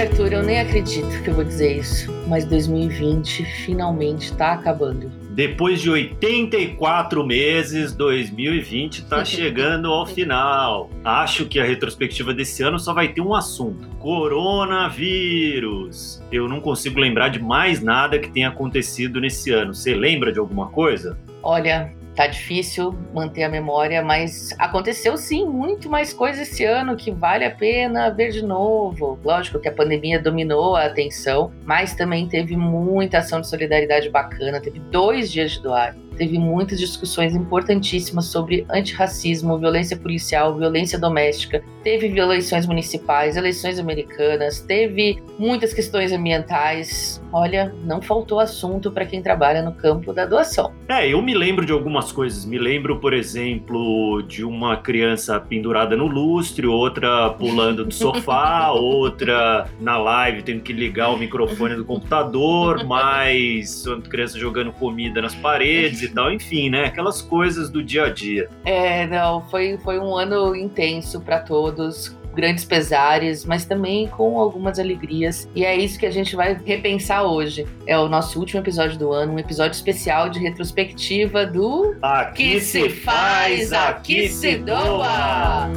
Ai, Arthur, eu nem acredito que eu vou dizer isso, mas 2020 finalmente tá acabando. Depois de 84 meses, 2020 está chegando ao final. Acho que a retrospectiva desse ano só vai ter um assunto: coronavírus. Eu não consigo lembrar de mais nada que tenha acontecido nesse ano. Você lembra de alguma coisa? Olha, tá difícil manter a memória, mas aconteceu sim muito mais coisa esse ano que vale a pena ver de novo. Lógico que a pandemia dominou a atenção, mas também teve muita ação de solidariedade bacana. Teve dois dias de doar teve muitas discussões importantíssimas sobre antirracismo, violência policial, violência doméstica, teve eleições municipais, eleições americanas, teve muitas questões ambientais. Olha, não faltou assunto para quem trabalha no campo da doação. É, eu me lembro de algumas coisas. Me lembro, por exemplo, de uma criança pendurada no lustre, outra pulando do sofá, outra na live tendo que ligar o microfone do computador, mais criança jogando comida nas paredes tal, enfim, né? Aquelas coisas do dia a dia. É, não, foi, foi um ano intenso para todos, grandes pesares, mas também com algumas alegrias. E é isso que a gente vai repensar hoje. É o nosso último episódio do ano, um episódio especial de retrospectiva do Aqui que se faz, aqui se doa.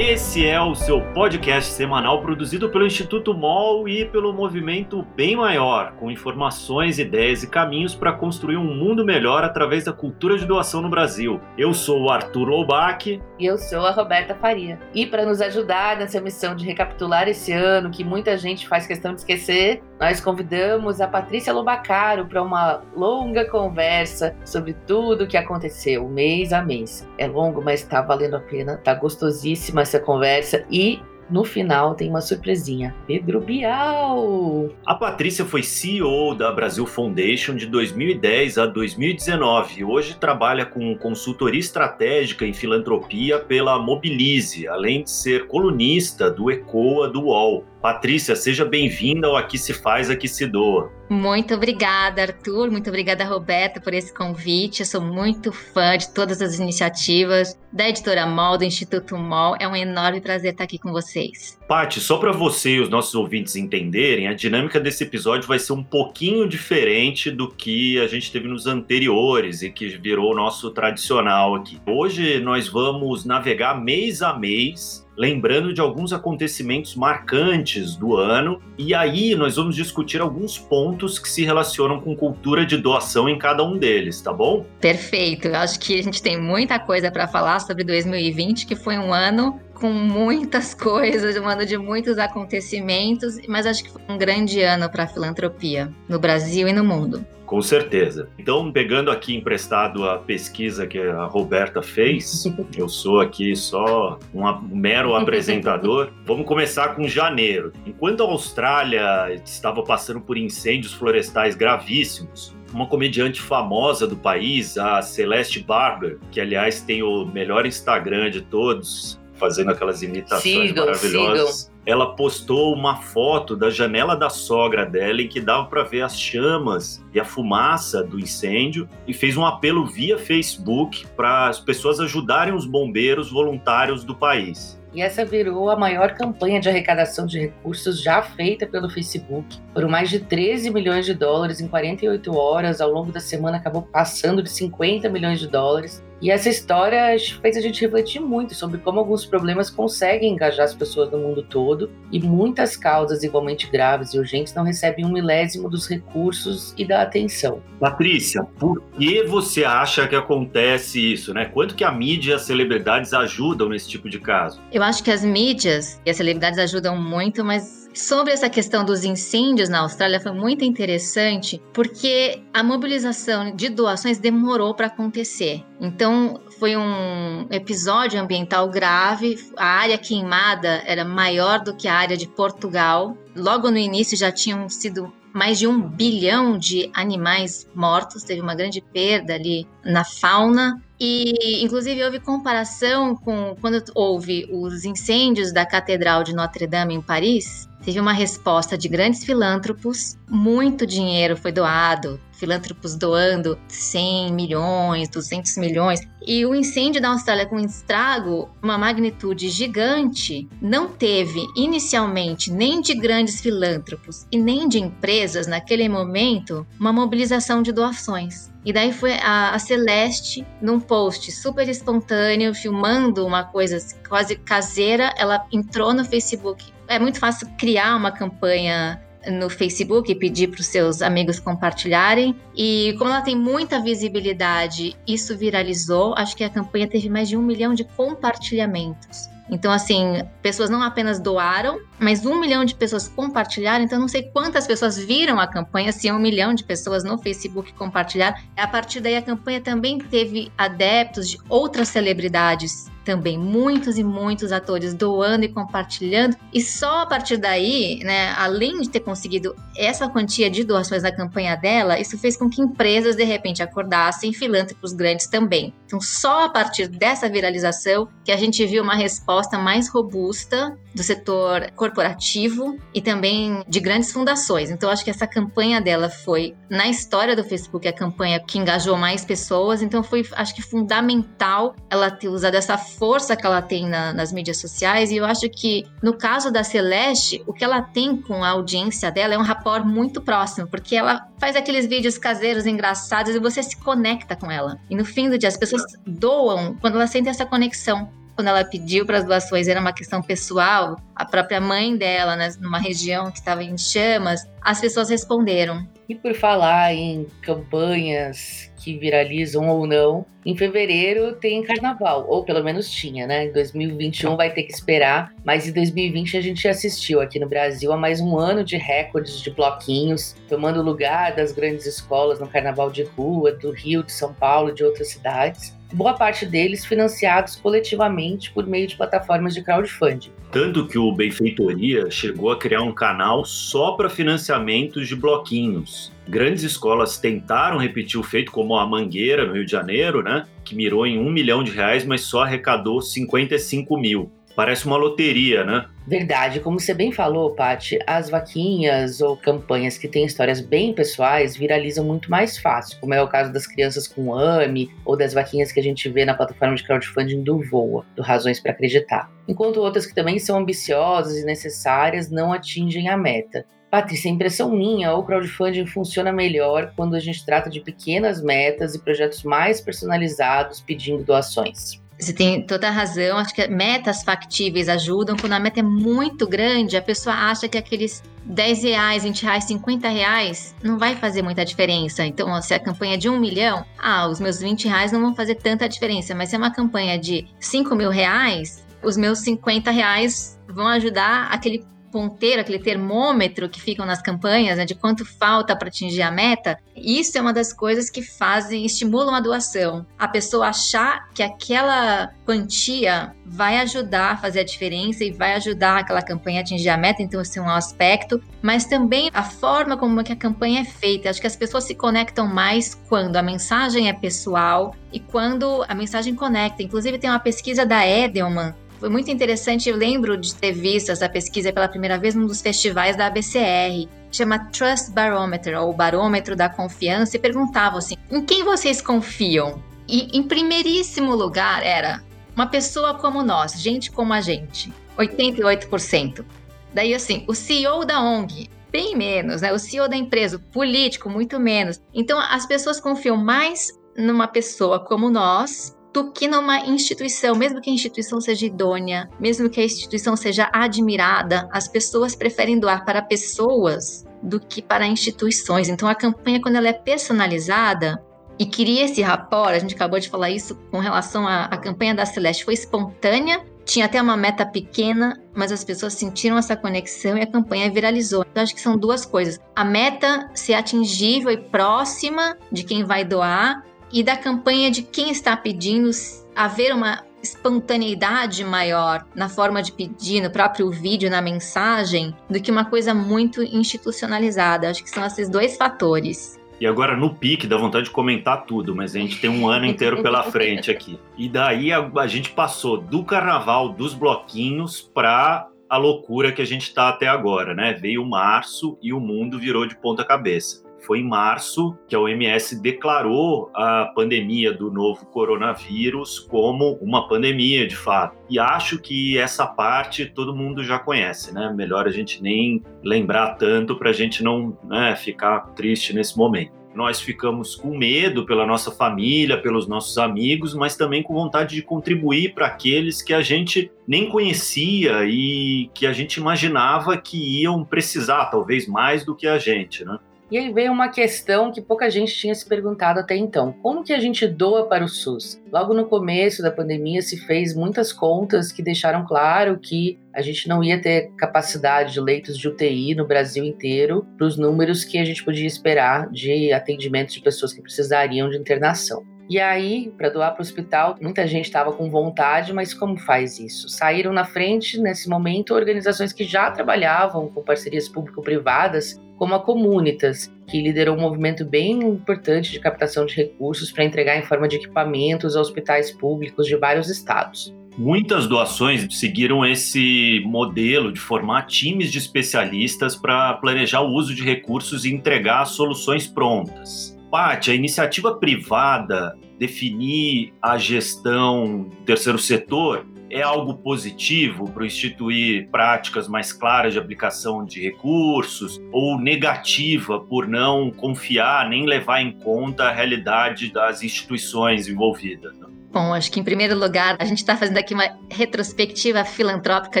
Esse é o seu podcast semanal produzido pelo Instituto MOL e pelo movimento Bem Maior, com informações, ideias e caminhos para construir um mundo melhor através da cultura de doação no Brasil. Eu sou o Arthur Loubach. E eu sou a Roberta Faria. E para nos ajudar nessa missão de recapitular esse ano, que muita gente faz questão de esquecer, nós convidamos a Patrícia Lobacaro para uma longa conversa sobre tudo o que aconteceu, mês a mês. É longo, mas está valendo a pena, tá gostosíssima essa conversa e no final tem uma surpresinha. Pedro Bial! A Patrícia foi CEO da Brasil Foundation de 2010 a 2019 e hoje trabalha com consultoria estratégica em filantropia pela Mobilize, além de ser colunista do ECOA do UOL. Patrícia, seja bem-vinda ao Aqui Se Faz, Aqui Se Doa. Muito obrigada, Arthur. Muito obrigada, Roberta, por esse convite. Eu sou muito fã de todas as iniciativas da Editora MOL, do Instituto MOL. É um enorme prazer estar aqui com vocês. Pati, só para você e os nossos ouvintes entenderem, a dinâmica desse episódio vai ser um pouquinho diferente do que a gente teve nos anteriores e que virou o nosso tradicional aqui. Hoje nós vamos navegar mês a mês lembrando de alguns acontecimentos marcantes do ano, e aí nós vamos discutir alguns pontos que se relacionam com cultura de doação em cada um deles, tá bom? Perfeito. Eu acho que a gente tem muita coisa para falar sobre 2020, que foi um ano com muitas coisas, um ano de muitos acontecimentos, mas acho que foi um grande ano para a filantropia no Brasil e no mundo. Com certeza. Então, pegando aqui emprestado a pesquisa que a Roberta fez, eu sou aqui só um mero apresentador. Vamos começar com janeiro. Enquanto a Austrália estava passando por incêndios florestais gravíssimos, uma comediante famosa do país, a Celeste Barber, que aliás tem o melhor Instagram de todos, fazendo aquelas imitações sigam, maravilhosas. Sigam. Ela postou uma foto da janela da sogra dela em que dava para ver as chamas e a fumaça do incêndio e fez um apelo via Facebook para as pessoas ajudarem os bombeiros voluntários do país. E essa virou a maior campanha de arrecadação de recursos já feita pelo Facebook. Foram mais de 13 milhões de dólares em 48 horas. Ao longo da semana acabou passando de 50 milhões de dólares. E essa história fez a gente refletir muito sobre como alguns problemas conseguem engajar as pessoas no mundo todo e muitas causas igualmente graves e urgentes não recebem um milésimo dos recursos e da atenção. Patrícia, por que você acha que acontece isso, né? Quanto que a mídia e as celebridades ajudam nesse tipo de caso? Eu acho que as mídias e as celebridades ajudam muito, mas Sobre essa questão dos incêndios na Austrália foi muito interessante porque a mobilização de doações demorou para acontecer. Então foi um episódio ambiental grave. A área queimada era maior do que a área de Portugal. Logo no início já tinham sido mais de um bilhão de animais mortos, teve uma grande perda ali na fauna. E, inclusive, houve comparação com quando houve os incêndios da Catedral de Notre Dame em Paris. Teve uma resposta de grandes filântropos, muito dinheiro foi doado, filântropos doando 100 milhões, 200 milhões. E o incêndio da Austrália com estrago, uma magnitude gigante, não teve inicialmente nem de grandes filântropos e nem de empresas naquele momento uma mobilização de doações. E daí foi a, Celeste, num post super espontâneo, filmando uma coisa quase caseira, ela entrou no Facebook. É muito fácil criar uma campanha no Facebook pedir para os seus amigos compartilharem. E como ela tem muita visibilidade, isso viralizou. Acho que a campanha teve mais de um milhão de compartilhamentos. Então, assim, pessoas não apenas doaram, mas um milhão de pessoas compartilharam. Então, não sei quantas pessoas viram a campanha, se um milhão de pessoas no Facebook compartilharam. A partir daí, a campanha também teve adeptos de outras celebridades também muitos e muitos atores doando e compartilhando. E só a partir daí, né, além de ter conseguido essa quantia de doações na campanha dela, isso fez com que empresas de repente acordassem, filântropos grandes também. Então, só a partir dessa viralização que a gente viu uma resposta mais robusta do setor corporativo e também de grandes fundações. Então, acho que essa campanha dela foi, na história do Facebook, a campanha que engajou mais pessoas. Então, foi, acho que, fundamental ela ter usado essa força que ela tem na, nas mídias sociais. E eu acho que, no caso da Celeste, o que ela tem com a audiência dela é um rapport muito próximo, porque ela faz aqueles vídeos caseiros engraçados e você se conecta com ela. E no fim do dia, as pessoas doam quando elas sentem essa conexão quando ela pediu para as doações era uma questão pessoal, a própria mãe dela, né, numa região que estava em chamas, as pessoas responderam. E por falar em campanhas que viralizam ou não, em fevereiro tem carnaval, ou pelo menos tinha, né? Em 2021 vai ter que esperar, mas em 2020 a gente assistiu aqui no Brasil a mais um ano de recordes de bloquinhos, tomando lugar das grandes escolas no carnaval de rua, do Rio, de São Paulo, de outras cidades boa parte deles financiados coletivamente por meio de plataformas de crowdfunding. Tanto que o Benfeitoria chegou a criar um canal só para financiamentos de bloquinhos. Grandes escolas tentaram repetir o feito, como a Mangueira, no Rio de Janeiro, né? que mirou em um milhão de reais, mas só arrecadou 55 mil. Parece uma loteria, né? Verdade, como você bem falou, Paty, as vaquinhas ou campanhas que têm histórias bem pessoais viralizam muito mais fácil, como é o caso das crianças com AME ou das vaquinhas que a gente vê na plataforma de crowdfunding do Voa, do Razões para Acreditar. Enquanto outras que também são ambiciosas e necessárias não atingem a meta. Patrícia, impressão minha, o crowdfunding funciona melhor quando a gente trata de pequenas metas e projetos mais personalizados pedindo doações. Você tem toda a razão. Acho que metas factíveis ajudam. Quando a meta é muito grande, a pessoa acha que aqueles 10 reais, 20 reais, 50 reais não vai fazer muita diferença. Então, se a campanha é de um milhão, ah, os meus 20 reais não vão fazer tanta diferença. Mas se é uma campanha de 5 mil reais, os meus 50 reais vão ajudar aquele ponteiro, aquele termômetro que ficam nas campanhas, né, de quanto falta para atingir a meta, isso é uma das coisas que fazem, estimulam a doação. A pessoa achar que aquela quantia vai ajudar a fazer a diferença e vai ajudar aquela campanha a atingir a meta, então esse é um aspecto, mas também a forma como que a campanha é feita. Acho que as pessoas se conectam mais quando a mensagem é pessoal e quando a mensagem conecta. Inclusive tem uma pesquisa da Edelman foi muito interessante, eu lembro de ter visto essa pesquisa pela primeira vez num dos festivais da ABCR, chama Trust Barometer, ou Barômetro da Confiança, e perguntavam assim: em quem vocês confiam? E em primeiríssimo lugar era uma pessoa como nós, gente como a gente, 88%. Daí assim, o CEO da ONG, bem menos, né? O CEO da empresa, o político, muito menos. Então as pessoas confiam mais numa pessoa como nós do que numa instituição, mesmo que a instituição seja idônea, mesmo que a instituição seja admirada, as pessoas preferem doar para pessoas do que para instituições. Então a campanha quando ela é personalizada e cria esse rapport, a gente acabou de falar isso com relação à, à campanha da Celeste, foi espontânea, tinha até uma meta pequena, mas as pessoas sentiram essa conexão e a campanha viralizou. Então, acho que são duas coisas. A meta ser atingível e próxima de quem vai doar, e da campanha de quem está pedindo haver uma espontaneidade maior na forma de pedir, no próprio vídeo, na mensagem, do que uma coisa muito institucionalizada. Acho que são esses dois fatores. E agora no pique dá vontade de comentar tudo, mas a gente tem um ano inteiro pela frente aqui. E daí a, a gente passou do carnaval, dos bloquinhos, para a loucura que a gente está até agora, né? Veio março e o mundo virou de ponta cabeça Foi em março que a OMS declarou a pandemia do novo coronavírus como uma pandemia de fato. E acho que essa parte todo mundo já conhece, né? Melhor a gente nem lembrar tanto para a gente não né, ficar triste nesse momento nós ficamos com medo pela nossa família, pelos nossos amigos, mas também com vontade de contribuir para aqueles que a gente nem conhecia e que a gente imaginava que iam precisar, talvez mais do que a gente, né? E aí veio uma questão que pouca gente tinha se perguntado até então: como que a gente doa para o SUS? Logo no começo da pandemia se fez muitas contas que deixaram claro que a gente não ia ter capacidade de leitos de UTI no Brasil inteiro para os números que a gente podia esperar de atendimento de pessoas que precisariam de internação. E aí, para doar para o hospital, muita gente estava com vontade, mas como faz isso? Saíram na frente, nesse momento, organizações que já trabalhavam com parcerias público-privadas, como a Comunitas, que liderou um movimento bem importante de captação de recursos para entregar em forma de equipamentos a hospitais públicos de vários estados. Muitas doações seguiram esse modelo de formar times de especialistas para planejar o uso de recursos e entregar soluções prontas. Paty, a iniciativa privada definir a gestão do terceiro setor é algo positivo para instituir práticas mais claras de aplicação de recursos ou negativa por não confiar nem levar em conta a realidade das instituições envolvidas? Né? Bom, acho que em primeiro lugar, a gente está fazendo aqui uma retrospectiva filantrópica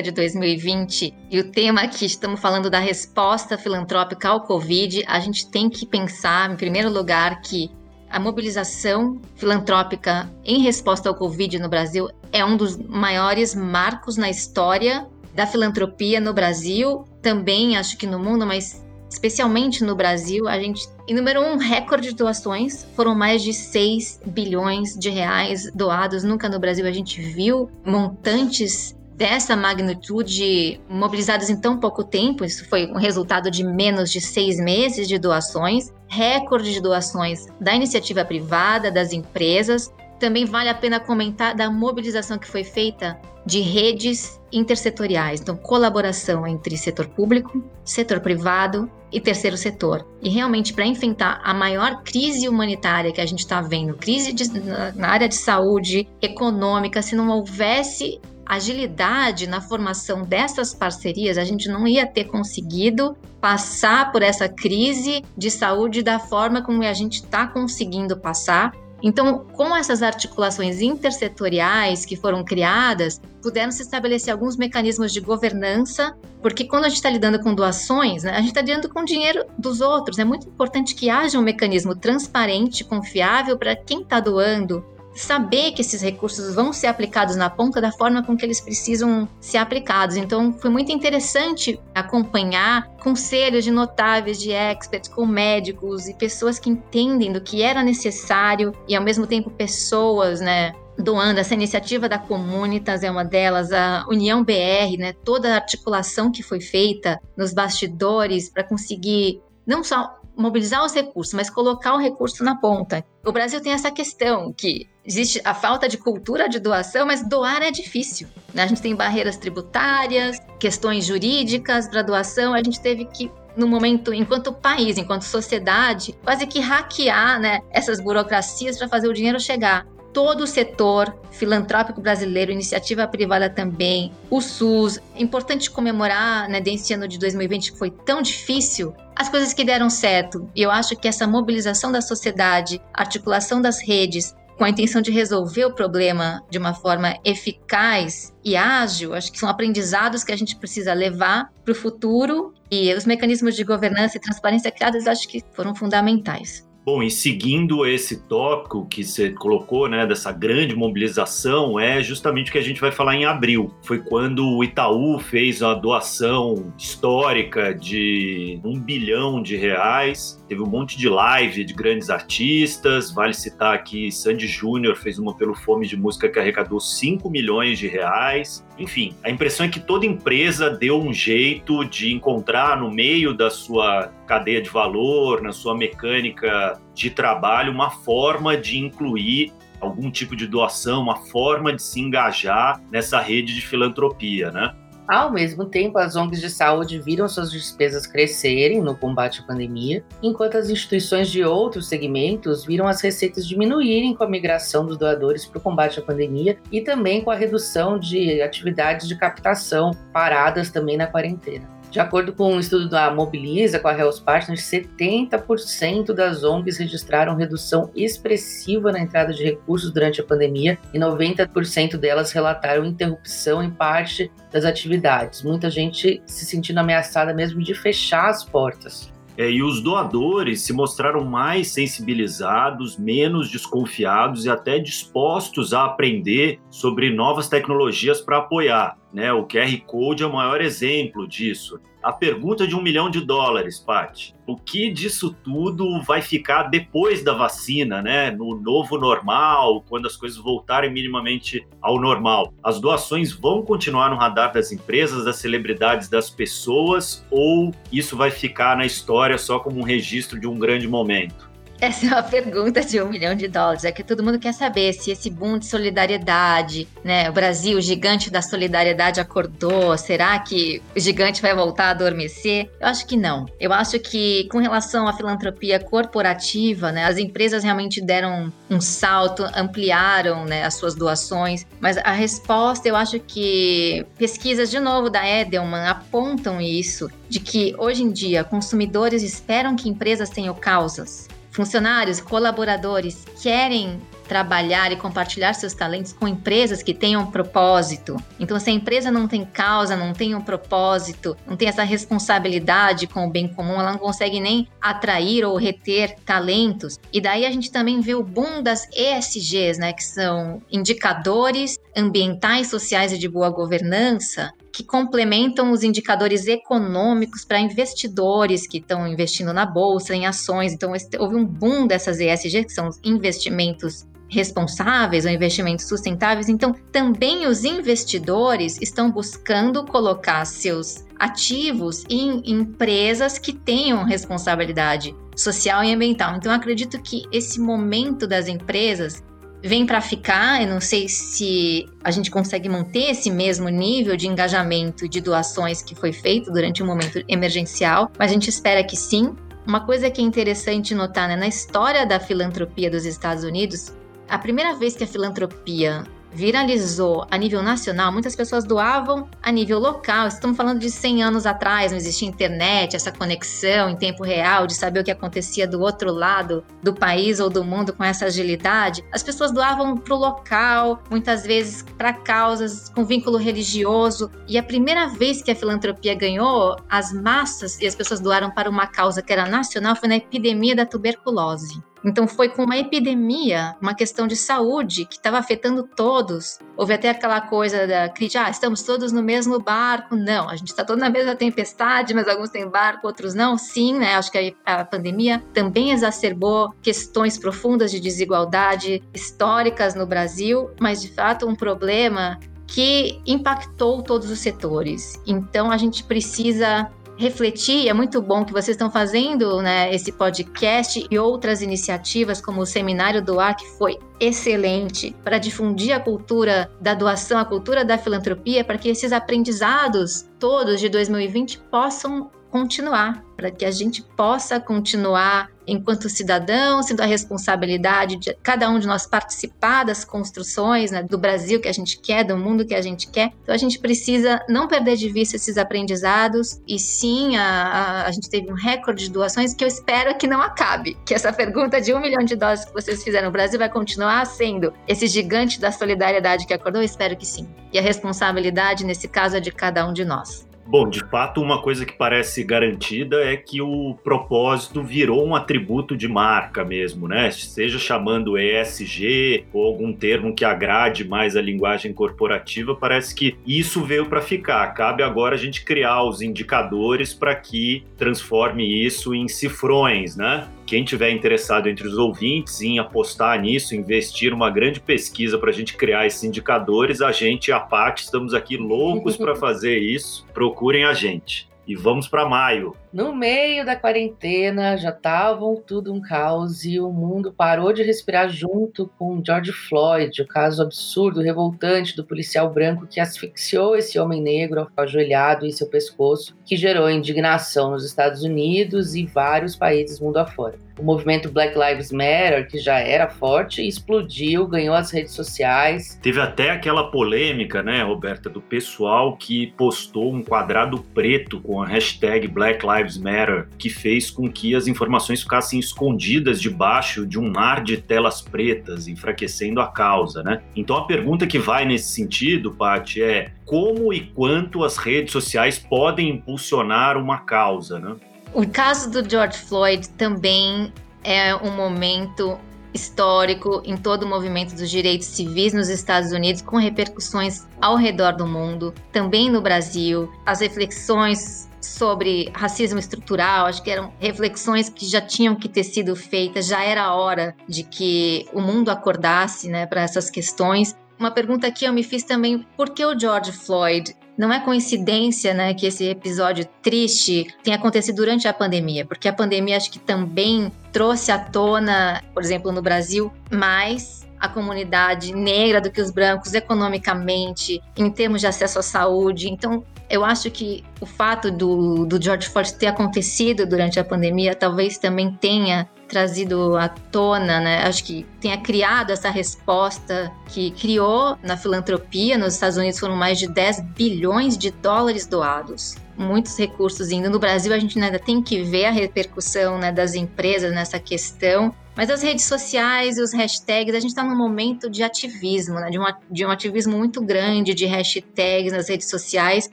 de 2020 e o tema aqui, estamos falando da resposta filantrópica ao Covid. A gente tem que pensar, em primeiro lugar, que a mobilização filantrópica em resposta ao Covid no Brasil é um dos maiores marcos na história da filantropia no Brasil, também acho que no mundo, mas especialmente no Brasil, a gente. Em número um, recorde de doações. Foram mais de 6 bilhões de reais doados. Nunca no Brasil a gente viu montantes dessa magnitude mobilizados em tão pouco tempo. Isso foi um resultado de menos de seis meses de doações. Recorde de doações da iniciativa privada, das empresas. Também vale a pena comentar da mobilização que foi feita de redes intersetoriais, então colaboração entre setor público, setor privado e terceiro setor. E realmente para enfrentar a maior crise humanitária que a gente está vendo, crise de, na área de saúde, econômica, se não houvesse agilidade na formação dessas parcerias, a gente não ia ter conseguido passar por essa crise de saúde da forma como a gente está conseguindo passar então, com essas articulações intersetoriais que foram criadas, puderam se estabelecer alguns mecanismos de governança, porque quando a gente está lidando com doações, né, a gente está lidando com o dinheiro dos outros. É muito importante que haja um mecanismo transparente, confiável para quem está doando, saber que esses recursos vão ser aplicados na ponta da forma com que eles precisam ser aplicados. Então, foi muito interessante acompanhar conselhos de notáveis, de experts, com médicos e pessoas que entendem do que era necessário e, ao mesmo tempo, pessoas, né, doando. Essa iniciativa da Comunitas é uma delas, a União BR, né? Toda a articulação que foi feita nos bastidores para conseguir não só mobilizar os recursos, mas colocar o recurso na ponta. O Brasil tem essa questão que existe a falta de cultura de doação, mas doar é difícil. Né? A gente tem barreiras tributárias, questões jurídicas para doação, a gente teve que no momento, enquanto país, enquanto sociedade, quase que hackear né, essas burocracias para fazer o dinheiro chegar todo o setor filantrópico brasileiro, iniciativa privada também, o SUS. É importante comemorar, né, desse ano de 2020 que foi tão difícil, as coisas que deram certo. E eu acho que essa mobilização da sociedade, articulação das redes, com a intenção de resolver o problema de uma forma eficaz e ágil, acho que são aprendizados que a gente precisa levar para o futuro e os mecanismos de governança e transparência criados acho que foram fundamentais. Bom, e seguindo esse tópico que você colocou, né, dessa grande mobilização, é justamente o que a gente vai falar em abril. Foi quando o Itaú fez a doação histórica de um bilhão de reais. Teve um monte de live de grandes artistas. Vale citar aqui Sandy Júnior fez uma pelo Fome de Música que arrecadou 5 milhões de reais. Enfim, a impressão é que toda empresa deu um jeito de encontrar no meio da sua cadeia de valor, na sua mecânica de trabalho, uma forma de incluir algum tipo de doação, uma forma de se engajar nessa rede de filantropia, né? Ao mesmo tempo, as ONGs de saúde viram suas despesas crescerem no combate à pandemia, enquanto as instituições de outros segmentos viram as receitas diminuírem com a migração dos doadores para o combate à pandemia e também com a redução de atividades de captação paradas também na quarentena. De acordo com um estudo da Mobiliza com a Health Partners, 70% das ONGs registraram redução expressiva na entrada de recursos durante a pandemia e 90% delas relataram interrupção em parte das atividades. Muita gente se sentindo ameaçada mesmo de fechar as portas. É, e os doadores se mostraram mais sensibilizados, menos desconfiados e até dispostos a aprender sobre novas tecnologias para apoiar. Né? O QR Code é o maior exemplo disso. A pergunta de um milhão de dólares, Paty. O que disso tudo vai ficar depois da vacina, né? No novo normal, quando as coisas voltarem minimamente ao normal? As doações vão continuar no radar das empresas, das celebridades, das pessoas, ou isso vai ficar na história só como um registro de um grande momento? Essa é uma pergunta de um milhão de dólares. É que todo mundo quer saber se esse boom de solidariedade, né? O Brasil, o gigante da solidariedade, acordou. Será que o gigante vai voltar a adormecer? Eu acho que não. Eu acho que, com relação à filantropia corporativa, né? As empresas realmente deram um salto, ampliaram né, as suas doações. Mas a resposta, eu acho que pesquisas, de novo, da Edelman apontam isso, de que hoje em dia consumidores esperam que empresas tenham causas funcionários, colaboradores querem trabalhar e compartilhar seus talentos com empresas que tenham propósito. Então, se a empresa não tem causa, não tem um propósito, não tem essa responsabilidade com o bem comum, ela não consegue nem atrair ou reter talentos. E daí a gente também vê o boom das ESGs, né, que são indicadores ambientais, sociais e de boa governança, que complementam os indicadores econômicos para investidores que estão investindo na bolsa, em ações. Então, houve um boom dessas ESG, que são os investimentos responsáveis ou investimentos sustentáveis. Então, também os investidores estão buscando colocar seus ativos em empresas que tenham responsabilidade social e ambiental. Então, acredito que esse momento das empresas vem para ficar. Eu não sei se a gente consegue manter esse mesmo nível de engajamento de doações que foi feito durante um momento emergencial, mas a gente espera que sim. Uma coisa que é interessante notar né, na história da filantropia dos Estados Unidos, a primeira vez que a filantropia viralizou a nível nacional, muitas pessoas doavam a nível local. Estamos falando de 100 anos atrás, não existia internet, essa conexão em tempo real de saber o que acontecia do outro lado do país ou do mundo com essa agilidade. As pessoas doavam para o local, muitas vezes para causas com vínculo religioso. E a primeira vez que a filantropia ganhou as massas e as pessoas doaram para uma causa que era nacional foi na epidemia da tuberculose. Então foi com uma epidemia, uma questão de saúde que estava afetando todos. Houve até aquela coisa da crítica, ah, estamos todos no mesmo barco. Não, a gente está todos na mesma tempestade, mas alguns têm barco, outros não. Sim, né? Acho que a, a pandemia também exacerbou questões profundas de desigualdade históricas no Brasil, mas de fato um problema que impactou todos os setores. Então a gente precisa refletir. É muito bom que vocês estão fazendo né, esse podcast e outras iniciativas, como o Seminário do Ar, que foi excelente para difundir a cultura da doação, a cultura da filantropia, para que esses aprendizados todos de 2020 possam continuar, para que a gente possa continuar enquanto cidadão, sendo a responsabilidade de cada um de nós participar das construções né, do Brasil que a gente quer, do mundo que a gente quer. Então a gente precisa não perder de vista esses aprendizados e sim a, a, a gente teve um recorde de doações que eu espero que não acabe, que essa pergunta de um milhão de dólares que vocês fizeram no Brasil vai continuar sendo esse gigante da solidariedade que acordou, eu espero que sim. E a responsabilidade nesse caso é de cada um de nós. Bom, de fato, uma coisa que parece garantida é que o propósito virou um atributo de marca mesmo, né? Seja chamando ESG ou algum termo que agrade mais a linguagem corporativa, parece que isso veio para ficar. Cabe agora a gente criar os indicadores para que transforme isso em cifrões, né? Quem tiver interessado entre os ouvintes em apostar nisso, investir uma grande pesquisa para a gente criar esses indicadores, a gente e a Paty estamos aqui loucos para fazer isso. Procurem a gente. E vamos para maio. No meio da quarentena, já estavam tudo um caos e o mundo parou de respirar junto com George Floyd, o caso absurdo, revoltante do policial branco que asfixiou esse homem negro ajoelhado em seu pescoço, que gerou indignação nos Estados Unidos e vários países mundo afora o movimento Black Lives Matter, que já era forte, explodiu, ganhou as redes sociais. Teve até aquela polêmica, né, Roberta, do pessoal que postou um quadrado preto com a hashtag Black Lives Matter, que fez com que as informações ficassem escondidas debaixo de um mar de telas pretas, enfraquecendo a causa, né? Então a pergunta que vai nesse sentido, Paty, é como e quanto as redes sociais podem impulsionar uma causa, né? O caso do George Floyd também é um momento histórico em todo o movimento dos direitos civis nos Estados Unidos, com repercussões ao redor do mundo, também no Brasil. As reflexões sobre racismo estrutural, acho que eram reflexões que já tinham que ter sido feitas, já era hora de que o mundo acordasse né, para essas questões. Uma pergunta que eu me fiz também, por que o George Floyd não é coincidência, né, que esse episódio triste tenha acontecido durante a pandemia, porque a pandemia acho que também trouxe à tona, por exemplo, no Brasil, mais a comunidade negra do que os brancos economicamente, em termos de acesso à saúde. Então, eu acho que o fato do, do George Floyd ter acontecido durante a pandemia talvez também tenha trazido à tona, né? Acho que tenha criado essa resposta que criou na filantropia. Nos Estados Unidos foram mais de 10 bilhões de dólares doados. Muitos recursos indo. No Brasil, a gente ainda tem que ver a repercussão né, das empresas nessa questão. Mas as redes sociais e os hashtags, a gente está num momento de ativismo, né? de, um, de um ativismo muito grande de hashtags nas redes sociais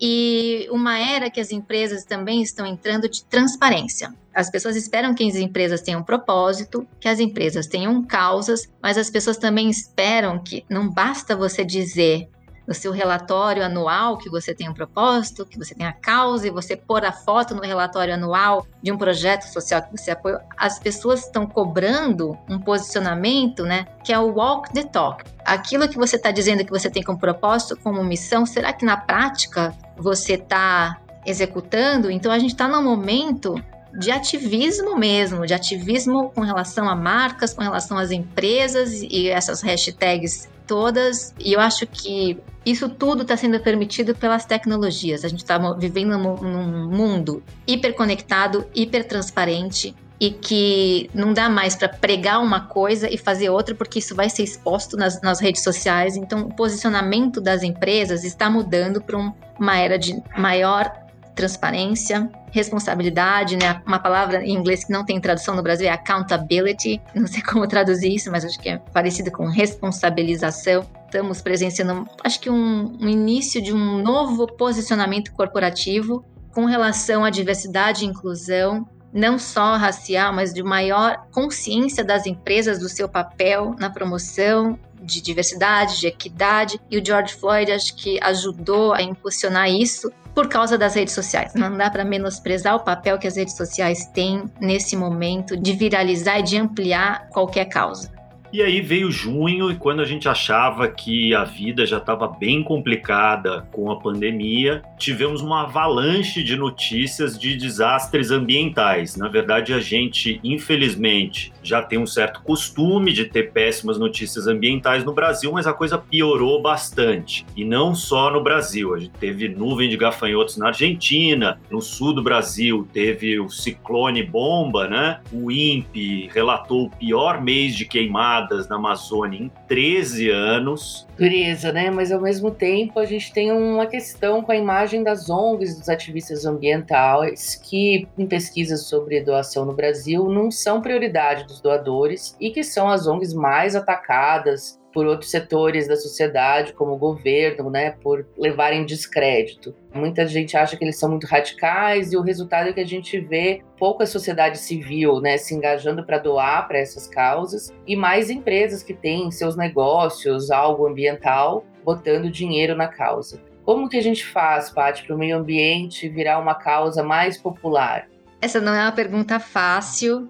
e uma era que as empresas também estão entrando de transparência. As pessoas esperam que as empresas tenham propósito, que as empresas tenham causas, mas as pessoas também esperam que não basta você dizer no seu relatório anual que você tem um propósito, que você tem a causa e você pôr a foto no relatório anual de um projeto social que você apoia, as pessoas estão cobrando um posicionamento, né, que é o walk the talk. Aquilo que você está dizendo que você tem como propósito, como missão, será que na prática você está executando? Então a gente está num momento de ativismo mesmo, de ativismo com relação a marcas, com relação às empresas e essas hashtags todas. E eu acho que isso tudo está sendo permitido pelas tecnologias. A gente está vivendo num mundo hiperconectado, hipertransparente e que não dá mais para pregar uma coisa e fazer outra, porque isso vai ser exposto nas, nas redes sociais. Então, o posicionamento das empresas está mudando para um, uma era de maior transparência, responsabilidade, né? Uma palavra em inglês que não tem tradução no Brasil é accountability. Não sei como traduzir isso, mas acho que é parecido com responsabilização. Estamos presenciando, acho que um, um início de um novo posicionamento corporativo com relação à diversidade e inclusão, não só racial, mas de maior consciência das empresas do seu papel na promoção de diversidade, de equidade, e o George Floyd acho que ajudou a impulsionar isso por causa das redes sociais. Não dá para menosprezar o papel que as redes sociais têm nesse momento de viralizar e de ampliar qualquer causa. E aí veio junho, e quando a gente achava que a vida já estava bem complicada com a pandemia, tivemos uma avalanche de notícias de desastres ambientais. Na verdade, a gente, infelizmente, já tem um certo costume de ter péssimas notícias ambientais no Brasil, mas a coisa piorou bastante. E não só no Brasil. A gente teve nuvem de gafanhotos na Argentina, no sul do Brasil teve o ciclone bomba, né? O INPE relatou o pior mês de queimada queimadas na Amazônia em 13 anos. Dureza, né? Mas ao mesmo tempo a gente tem uma questão com a imagem das ONGs, dos ativistas ambientais, que em pesquisas sobre doação no Brasil não são prioridade dos doadores e que são as ONGs mais atacadas por outros setores da sociedade, como o governo, né, por levarem descrédito. Muita gente acha que eles são muito radicais e o resultado é que a gente vê pouca sociedade civil, né, se engajando para doar para essas causas e mais empresas que têm seus negócios, algo ambiental, botando dinheiro na causa. Como que a gente faz, Paty, para o meio ambiente virar uma causa mais popular? Essa não é uma pergunta fácil,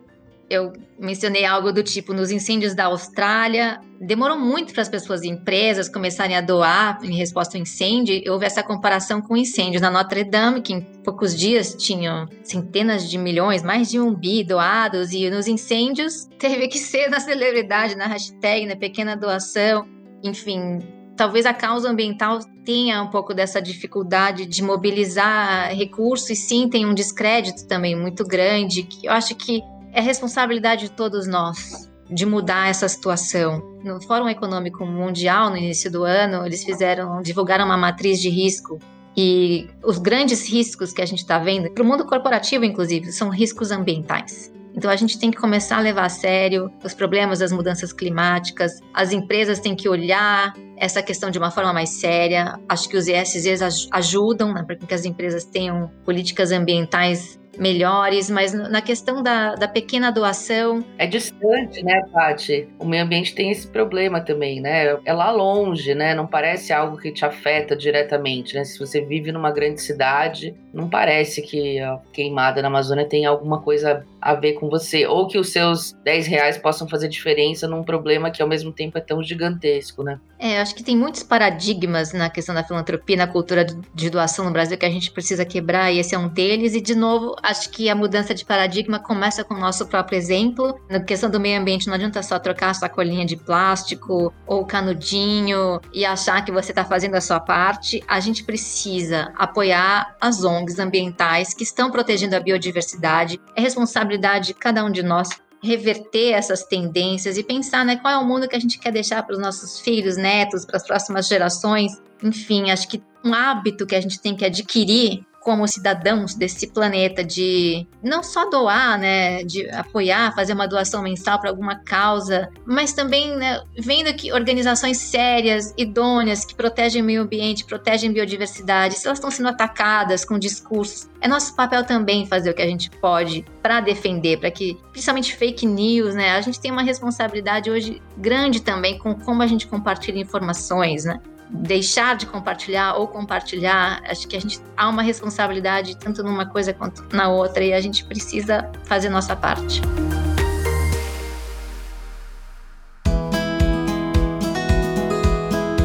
eu mencionei algo do tipo nos incêndios da Austrália, demorou muito para as pessoas e empresas começarem a doar em resposta ao incêndio. Houve essa comparação com o incêndio na Notre Dame, que em poucos dias tinham centenas de milhões, mais de um bi doados, e nos incêndios teve que ser na celebridade, na hashtag, na pequena doação. Enfim, talvez a causa ambiental tenha um pouco dessa dificuldade de mobilizar recursos e sim tem um descrédito também muito grande, que eu acho que é responsabilidade de todos nós de mudar essa situação. No Fórum Econômico Mundial, no início do ano, eles fizeram, divulgaram uma matriz de risco e os grandes riscos que a gente está vendo, para o mundo corporativo, inclusive, são riscos ambientais. Então a gente tem que começar a levar a sério os problemas das mudanças climáticas. As empresas têm que olhar essa questão de uma forma mais séria. Acho que os ESGs ajudam né, para que as empresas tenham políticas ambientais melhores, mas na questão da, da pequena doação. É distante, né, Paty? O meio ambiente tem esse problema também, né? É lá longe, né? Não parece algo que te afeta diretamente, né? Se você vive numa grande cidade, não parece que a queimada na Amazônia tem alguma coisa a ver com você, ou que os seus 10 reais possam fazer diferença num problema que ao mesmo tempo é tão gigantesco, né? É, acho que tem muitos paradigmas na questão da filantropia, na cultura de doação no Brasil que a gente precisa quebrar, e esse é um deles. E, de novo, acho que a mudança de paradigma começa com o nosso próprio exemplo. Na questão do meio ambiente, não adianta só trocar a sacolinha de plástico ou canudinho e achar que você está fazendo a sua parte. A gente precisa apoiar as ONGs ambientais que estão protegendo a biodiversidade. É responsabilidade de cada um de nós reverter essas tendências e pensar né, qual é o mundo que a gente quer deixar para os nossos filhos, netos, para as próximas gerações. Enfim, acho que um hábito que a gente tem que adquirir como cidadãos desse planeta de não só doar, né, de apoiar, fazer uma doação mensal para alguma causa, mas também né, vendo que organizações sérias, idôneas, que protegem o meio ambiente, protegem biodiversidade, se elas estão sendo atacadas com discursos, é nosso papel também fazer o que a gente pode para defender, para que, principalmente fake news, né, a gente tem uma responsabilidade hoje grande também com como a gente compartilha informações, né deixar de compartilhar ou compartilhar, acho que a gente há uma responsabilidade tanto numa coisa quanto na outra e a gente precisa fazer nossa parte.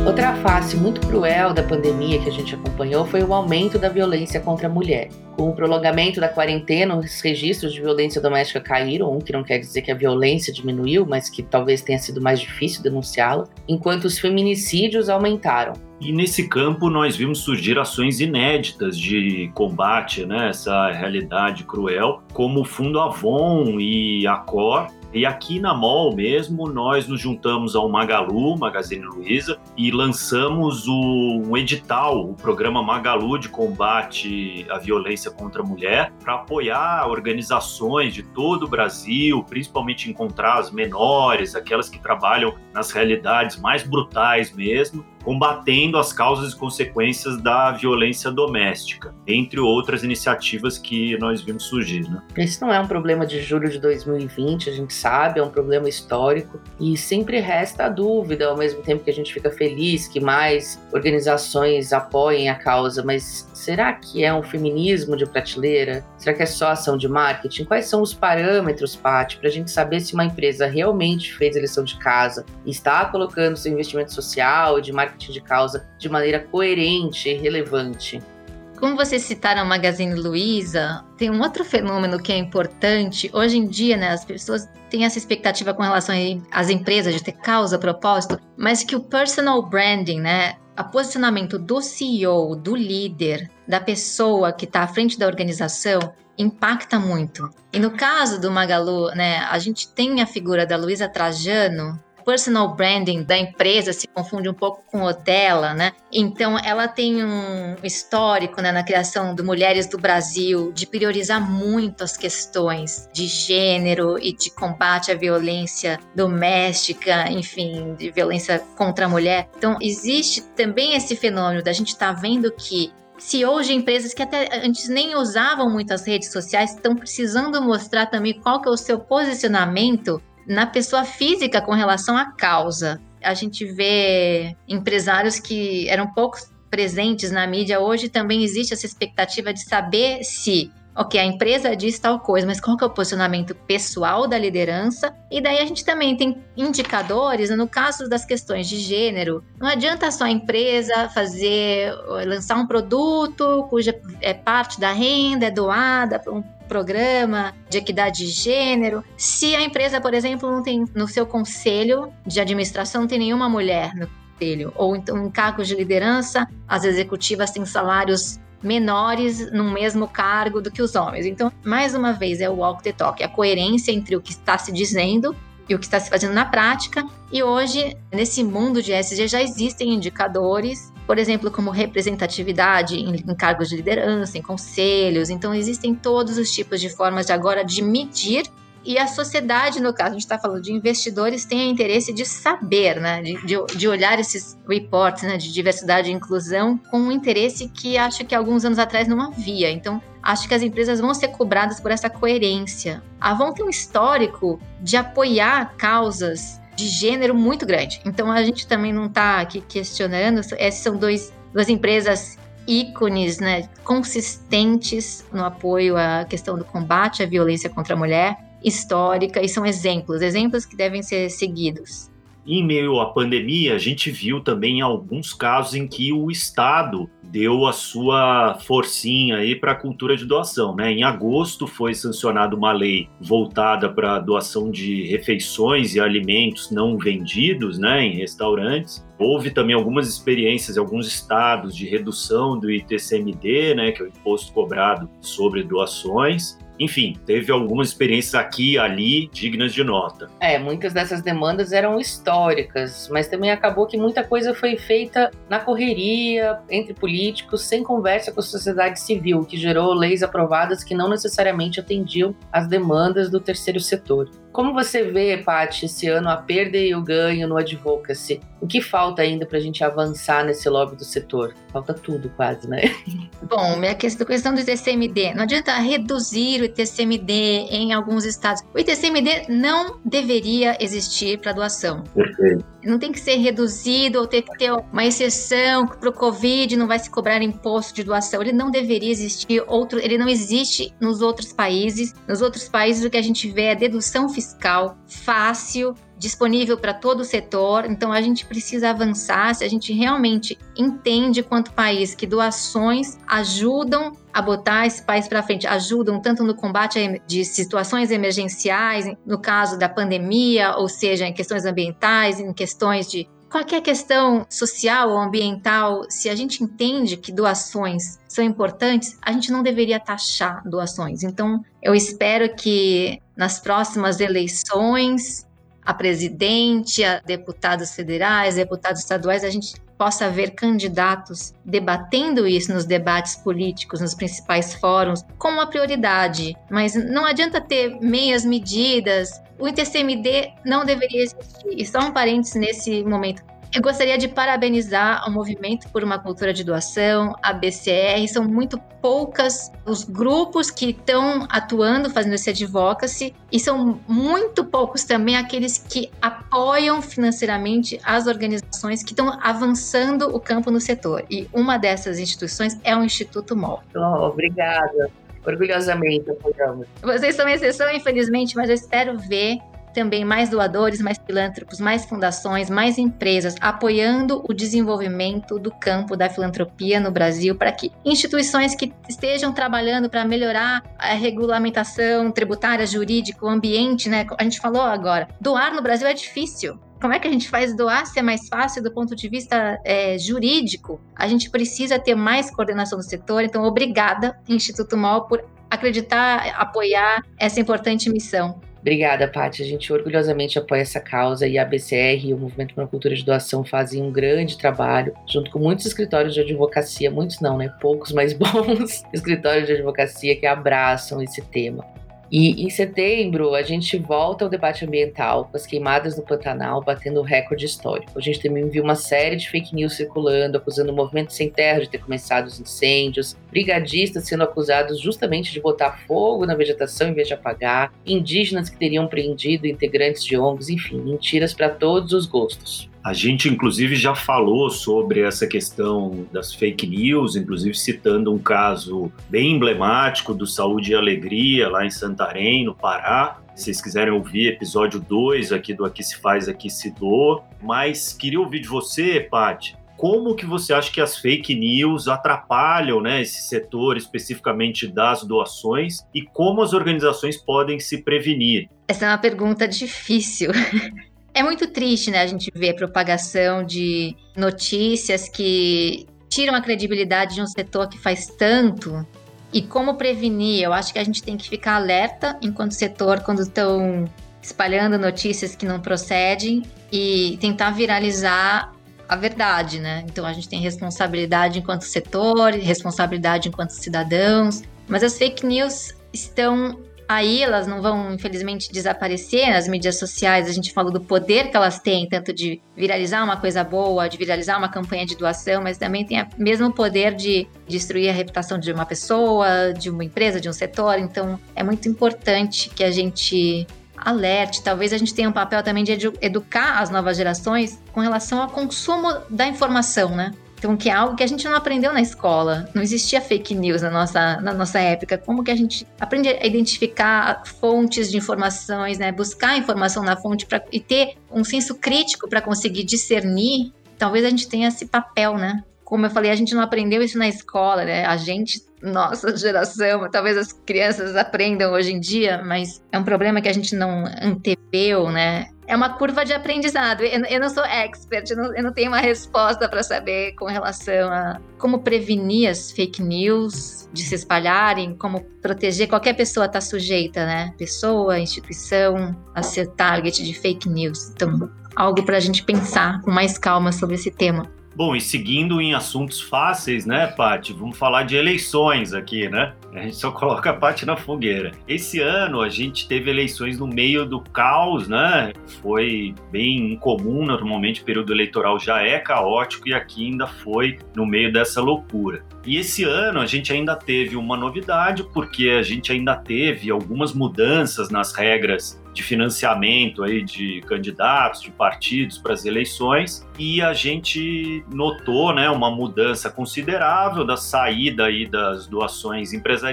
Outra face muito cruel da pandemia que a gente acompanhou foi o aumento da violência contra a mulher. Com o prolongamento da quarentena, os registros de violência doméstica caíram, o que não quer dizer que a violência diminuiu, mas que talvez tenha sido mais difícil denunciá-la, enquanto os feminicídios aumentaram. E nesse campo nós vimos surgir ações inéditas de combate né, essa realidade cruel, como o Fundo Avon e a Cor, e aqui na Mall mesmo, nós nos juntamos ao Magalu, Magazine Luiza, e lançamos o, um edital, o programa Magalu de combate à violência contra a mulher, para apoiar organizações de todo o Brasil, principalmente encontrar as menores, aquelas que trabalham nas realidades mais brutais mesmo, combatendo as causas e consequências da violência doméstica, entre outras iniciativas que nós vimos surgir. Né? Esse não é um problema de julho de 2020, a gente sabe, é um problema histórico e sempre resta a dúvida, ao mesmo tempo que a gente fica feliz que mais organizações apoiem a causa, mas será que é um feminismo de prateleira? Será que é só ação de marketing? Quais são os parâmetros, Paty, para a gente saber se uma empresa realmente fez a lição de casa e está colocando seu investimento social e de marketing de causa de maneira coerente e relevante. Como vocês citaram a Magazine Luiza, tem um outro fenômeno que é importante. Hoje em dia, né, as pessoas têm essa expectativa com relação às empresas de ter causa, propósito, mas que o personal branding, né, o posicionamento do CEO, do líder, da pessoa que está à frente da organização, impacta muito. E no caso do Magalu, né, a gente tem a figura da Luísa Trajano, personal branding da empresa se confunde um pouco com o dela, né? Então, ela tem um histórico né, na criação do Mulheres do Brasil de priorizar muito as questões de gênero e de combate à violência doméstica, enfim, de violência contra a mulher. Então, existe também esse fenômeno da gente estar tá vendo que CEOs de empresas que até antes nem usavam muito as redes sociais estão precisando mostrar também qual que é o seu posicionamento na pessoa física com relação à causa. A gente vê empresários que eram poucos presentes na mídia, hoje também existe essa expectativa de saber se ok, a empresa diz tal coisa, mas qual que é o posicionamento pessoal da liderança? E daí a gente também tem indicadores, no caso das questões de gênero, não adianta só a empresa fazer, lançar um produto cuja é, parte da renda é doada para um programa de equidade de gênero. Se a empresa, por exemplo, não tem no seu conselho de administração não tem nenhuma mulher no conselho, ou então em cargos de liderança, as executivas têm salários menores no mesmo cargo do que os homens. Então, mais uma vez, é o walk the talk, é a coerência entre o que está se dizendo e o que está se fazendo na prática. E hoje, nesse mundo de SG, já existem indicadores por exemplo, como representatividade em, em, cargos de liderança, em conselhos. Então, existem todos os tipos de formas de agora de medir. E a sociedade, no caso, a gente está falando de investidores, tem interesse de saber, né? De, de, de, olhar esses reports né? de diversidade e inclusão com um interesse que acho que alguns anos atrás não havia. Então, acho que as empresas vão ser cobradas por essa coerência. Ah, vão ter um histórico de apoiar causas de gênero muito grande. Então a gente também não está aqui questionando, essas são dois, duas empresas ícones, né, consistentes no apoio à questão do combate à violência contra a mulher, histórica, e são exemplos, exemplos que devem ser seguidos. Em meio à pandemia, a gente viu também alguns casos em que o Estado deu a sua forcinha aí para a cultura de doação, né? Em agosto foi sancionada uma lei voltada para a doação de refeições e alimentos não vendidos, né, em restaurantes. Houve também algumas experiências em alguns estados de redução do ITCMD, né, que é o imposto cobrado sobre doações. Enfim, teve algumas experiências aqui e ali dignas de nota. É, muitas dessas demandas eram históricas, mas também acabou que muita coisa foi feita na correria, entre políticos, sem conversa com a sociedade civil, que gerou leis aprovadas que não necessariamente atendiam às demandas do terceiro setor. Como você vê, Paty, esse ano a perda e o ganho no advocacy? O que falta ainda para a gente avançar nesse lobby do setor? Falta tudo, quase, né? Bom, minha questão, questão do ITCMD. Não adianta reduzir o ITCMD em alguns estados. O ITCMD não deveria existir para doação. Perfeito. Não tem que ser reduzido ou ter que ter uma exceção para o Covid, não vai se cobrar imposto de doação. Ele não deveria existir. Outro, ele não existe nos outros países. Nos outros países, o que a gente vê é dedução fiscal fiscal fácil, disponível para todo o setor. Então a gente precisa avançar se a gente realmente entende quanto país que doações ajudam a botar esse país para frente, ajudam tanto no combate de situações emergenciais, no caso da pandemia, ou seja, em questões ambientais, em questões de qualquer questão social ou ambiental, se a gente entende que doações são importantes, a gente não deveria taxar doações. Então, eu espero que nas próximas eleições, a presidente, a deputados federais, deputados estaduais, a gente possa ver candidatos debatendo isso nos debates políticos, nos principais fóruns, como uma prioridade. Mas não adianta ter meias medidas. O ITCMD não deveria existir. E só um parênteses nesse momento. Eu gostaria de parabenizar o movimento por uma cultura de doação, a BCR. São muito poucas os grupos que estão atuando, fazendo esse advocacy, e são muito poucos também aqueles que apoiam financeiramente as organizações que estão avançando o campo no setor. E uma dessas instituições é o Instituto MOL. Oh, obrigada orgulhosamente apoiamos. Vocês são exceção, infelizmente, mas eu espero ver também mais doadores, mais filântropos, mais fundações, mais empresas apoiando o desenvolvimento do campo da filantropia no Brasil para que instituições que estejam trabalhando para melhorar a regulamentação tributária, jurídica, o ambiente, né? A gente falou agora, doar no Brasil é difícil. Como é que a gente faz doar ser mais fácil do ponto de vista é, jurídico? A gente precisa ter mais coordenação do setor. Então, obrigada, Instituto MOL, por acreditar, apoiar essa importante missão. Obrigada, Paty. A gente orgulhosamente apoia essa causa e a BCR e o Movimento para a Cultura de Doação fazem um grande trabalho, junto com muitos escritórios de advocacia, muitos não, né? Poucos, mas bons escritórios de advocacia que abraçam esse tema. E em setembro a gente volta ao debate ambiental, com as queimadas no Pantanal batendo recorde histórico. A gente também viu uma série de fake news circulando, acusando o movimento sem terra de ter começado os incêndios, brigadistas sendo acusados justamente de botar fogo na vegetação em vez de apagar, indígenas que teriam prendido integrantes de ONGs, enfim, mentiras para todos os gostos. A gente, inclusive, já falou sobre essa questão das fake news, inclusive citando um caso bem emblemático do Saúde e Alegria, lá em Santarém, no Pará. Se vocês quiserem ouvir episódio 2 aqui do Aqui Se Faz, Aqui Se Doa. Mas queria ouvir de você, Paty, como que você acha que as fake news atrapalham né, esse setor especificamente das doações e como as organizações podem se prevenir? Essa é uma pergunta difícil. É muito triste, né, a gente ver a propagação de notícias que tiram a credibilidade de um setor que faz tanto. E como prevenir? Eu acho que a gente tem que ficar alerta enquanto setor quando estão espalhando notícias que não procedem e tentar viralizar a verdade, né? Então a gente tem responsabilidade enquanto setor, responsabilidade enquanto cidadãos, mas as fake news estão aí, elas não vão infelizmente desaparecer nas mídias sociais. A gente falou do poder que elas têm, tanto de viralizar uma coisa boa, de viralizar uma campanha de doação, mas também tem o mesmo poder de destruir a reputação de uma pessoa, de uma empresa, de um setor. Então é muito importante que a gente alerte. Talvez a gente tenha um papel também de edu educar as novas gerações com relação ao consumo da informação, né? Então, que é algo que a gente não aprendeu na escola. Não existia fake news na nossa, na nossa época. Como que a gente aprende a identificar fontes de informações, né? Buscar informação na fonte pra, e ter um senso crítico para conseguir discernir. Talvez a gente tenha esse papel, né? Como eu falei, a gente não aprendeu isso na escola, né? A gente nossa geração, talvez as crianças aprendam hoje em dia, mas é um problema que a gente não anteveu, né? É uma curva de aprendizado. Eu, eu não sou expert, eu não, eu não tenho uma resposta para saber com relação a como prevenir as fake news de se espalharem, como proteger qualquer pessoa está sujeita, né? Pessoa, instituição, a ser target de fake news. Então, algo para a gente pensar com mais calma sobre esse tema. Bom, e seguindo em assuntos fáceis, né, Paty? Vamos falar de eleições aqui, né? A gente só coloca a Paty na fogueira. Esse ano a gente teve eleições no meio do caos, né? Foi bem incomum, normalmente o período eleitoral já é caótico e aqui ainda foi no meio dessa loucura. E esse ano a gente ainda teve uma novidade, porque a gente ainda teve algumas mudanças nas regras de financiamento aí de candidatos, de partidos para as eleições, e a gente notou né, uma mudança considerável da saída aí das doações empresariais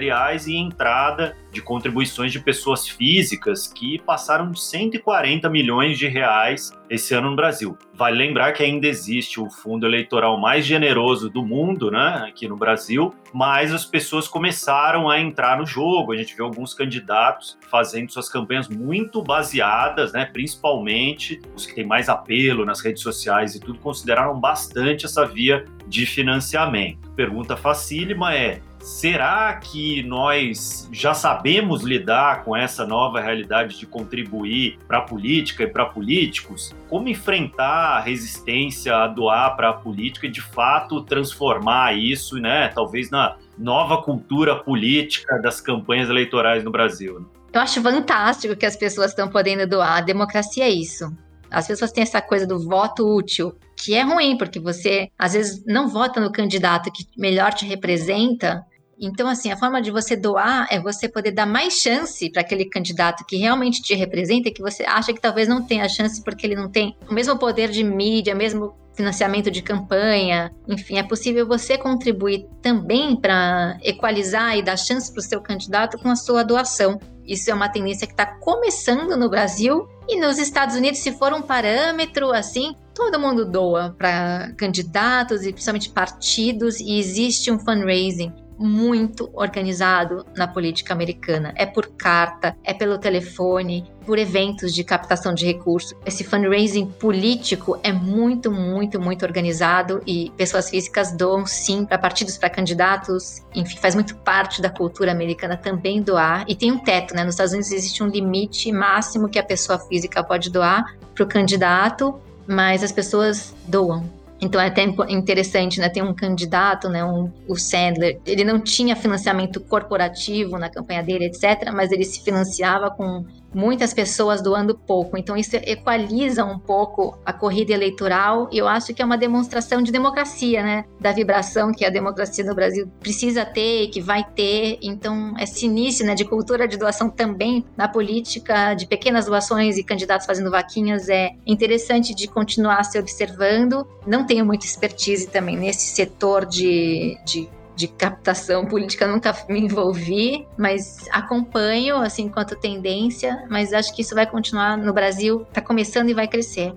e entrada de contribuições de pessoas físicas que passaram de 140 milhões de reais esse ano no Brasil. Vale lembrar que ainda existe o fundo eleitoral mais generoso do mundo, né, aqui no Brasil, mas as pessoas começaram a entrar no jogo. A gente viu alguns candidatos fazendo suas campanhas muito baseadas, né, principalmente os que têm mais apelo nas redes sociais e tudo, consideraram bastante essa via de financiamento. Pergunta facílima é: Será que nós já sabemos lidar com essa nova realidade de contribuir para a política e para políticos? Como enfrentar a resistência a doar para a política e de fato transformar isso, né, talvez na nova cultura política das campanhas eleitorais no Brasil? Né? Eu acho fantástico que as pessoas estão podendo doar. A democracia é isso. As pessoas têm essa coisa do voto útil, que é ruim, porque você às vezes não vota no candidato que melhor te representa, então, assim, a forma de você doar é você poder dar mais chance para aquele candidato que realmente te representa, que você acha que talvez não tenha chance porque ele não tem o mesmo poder de mídia, mesmo financiamento de campanha, enfim, é possível você contribuir também para equalizar e dar chance para o seu candidato com a sua doação. Isso é uma tendência que está começando no Brasil e nos Estados Unidos, se for um parâmetro assim, todo mundo doa para candidatos e principalmente partidos e existe um fundraising muito organizado na política americana. É por carta, é pelo telefone, por eventos de captação de recursos. Esse fundraising político é muito, muito, muito organizado e pessoas físicas doam sim para partidos, para candidatos. Enfim, faz muito parte da cultura americana também doar. E tem um teto, né? Nos Estados Unidos existe um limite máximo que a pessoa física pode doar para o candidato, mas as pessoas doam. Então é até interessante, né? Tem um candidato, né? Um, o Sandler, ele não tinha financiamento corporativo na campanha dele, etc., mas ele se financiava com muitas pessoas doando pouco. Então isso equaliza um pouco a corrida eleitoral e eu acho que é uma demonstração de democracia, né? Da vibração que a democracia no Brasil precisa ter e que vai ter. Então esse início, né, de cultura de doação também na política, de pequenas doações e candidatos fazendo vaquinhas é interessante de continuar se observando. Não tenho muita expertise também nesse setor de, de de captação política nunca me envolvi, mas acompanho assim enquanto tendência, mas acho que isso vai continuar no Brasil, está começando e vai crescer.